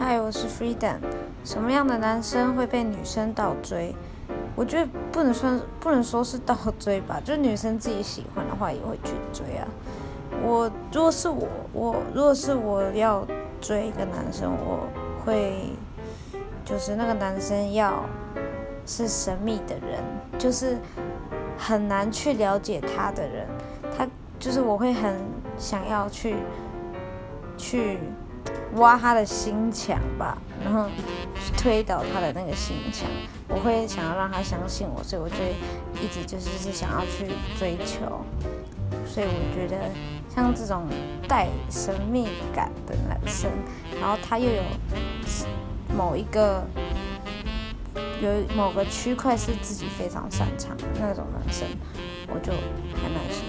嗨，我是 Freedom。什么样的男生会被女生倒追？我觉得不能算，不能说是倒追吧，就是女生自己喜欢的话也会去追啊。我如果是我，我如果是我要追一个男生，我会就是那个男生要是神秘的人，就是很难去了解他的人，他就是我会很想要去去。挖他的心墙吧，然后推倒他的那个心墙。我会想要让他相信我，所以我就一直就是是想要去追求。所以我觉得像这种带神秘感的男生，然后他又有某一个有某个区块是自己非常擅长的那种男生，我就还蛮喜。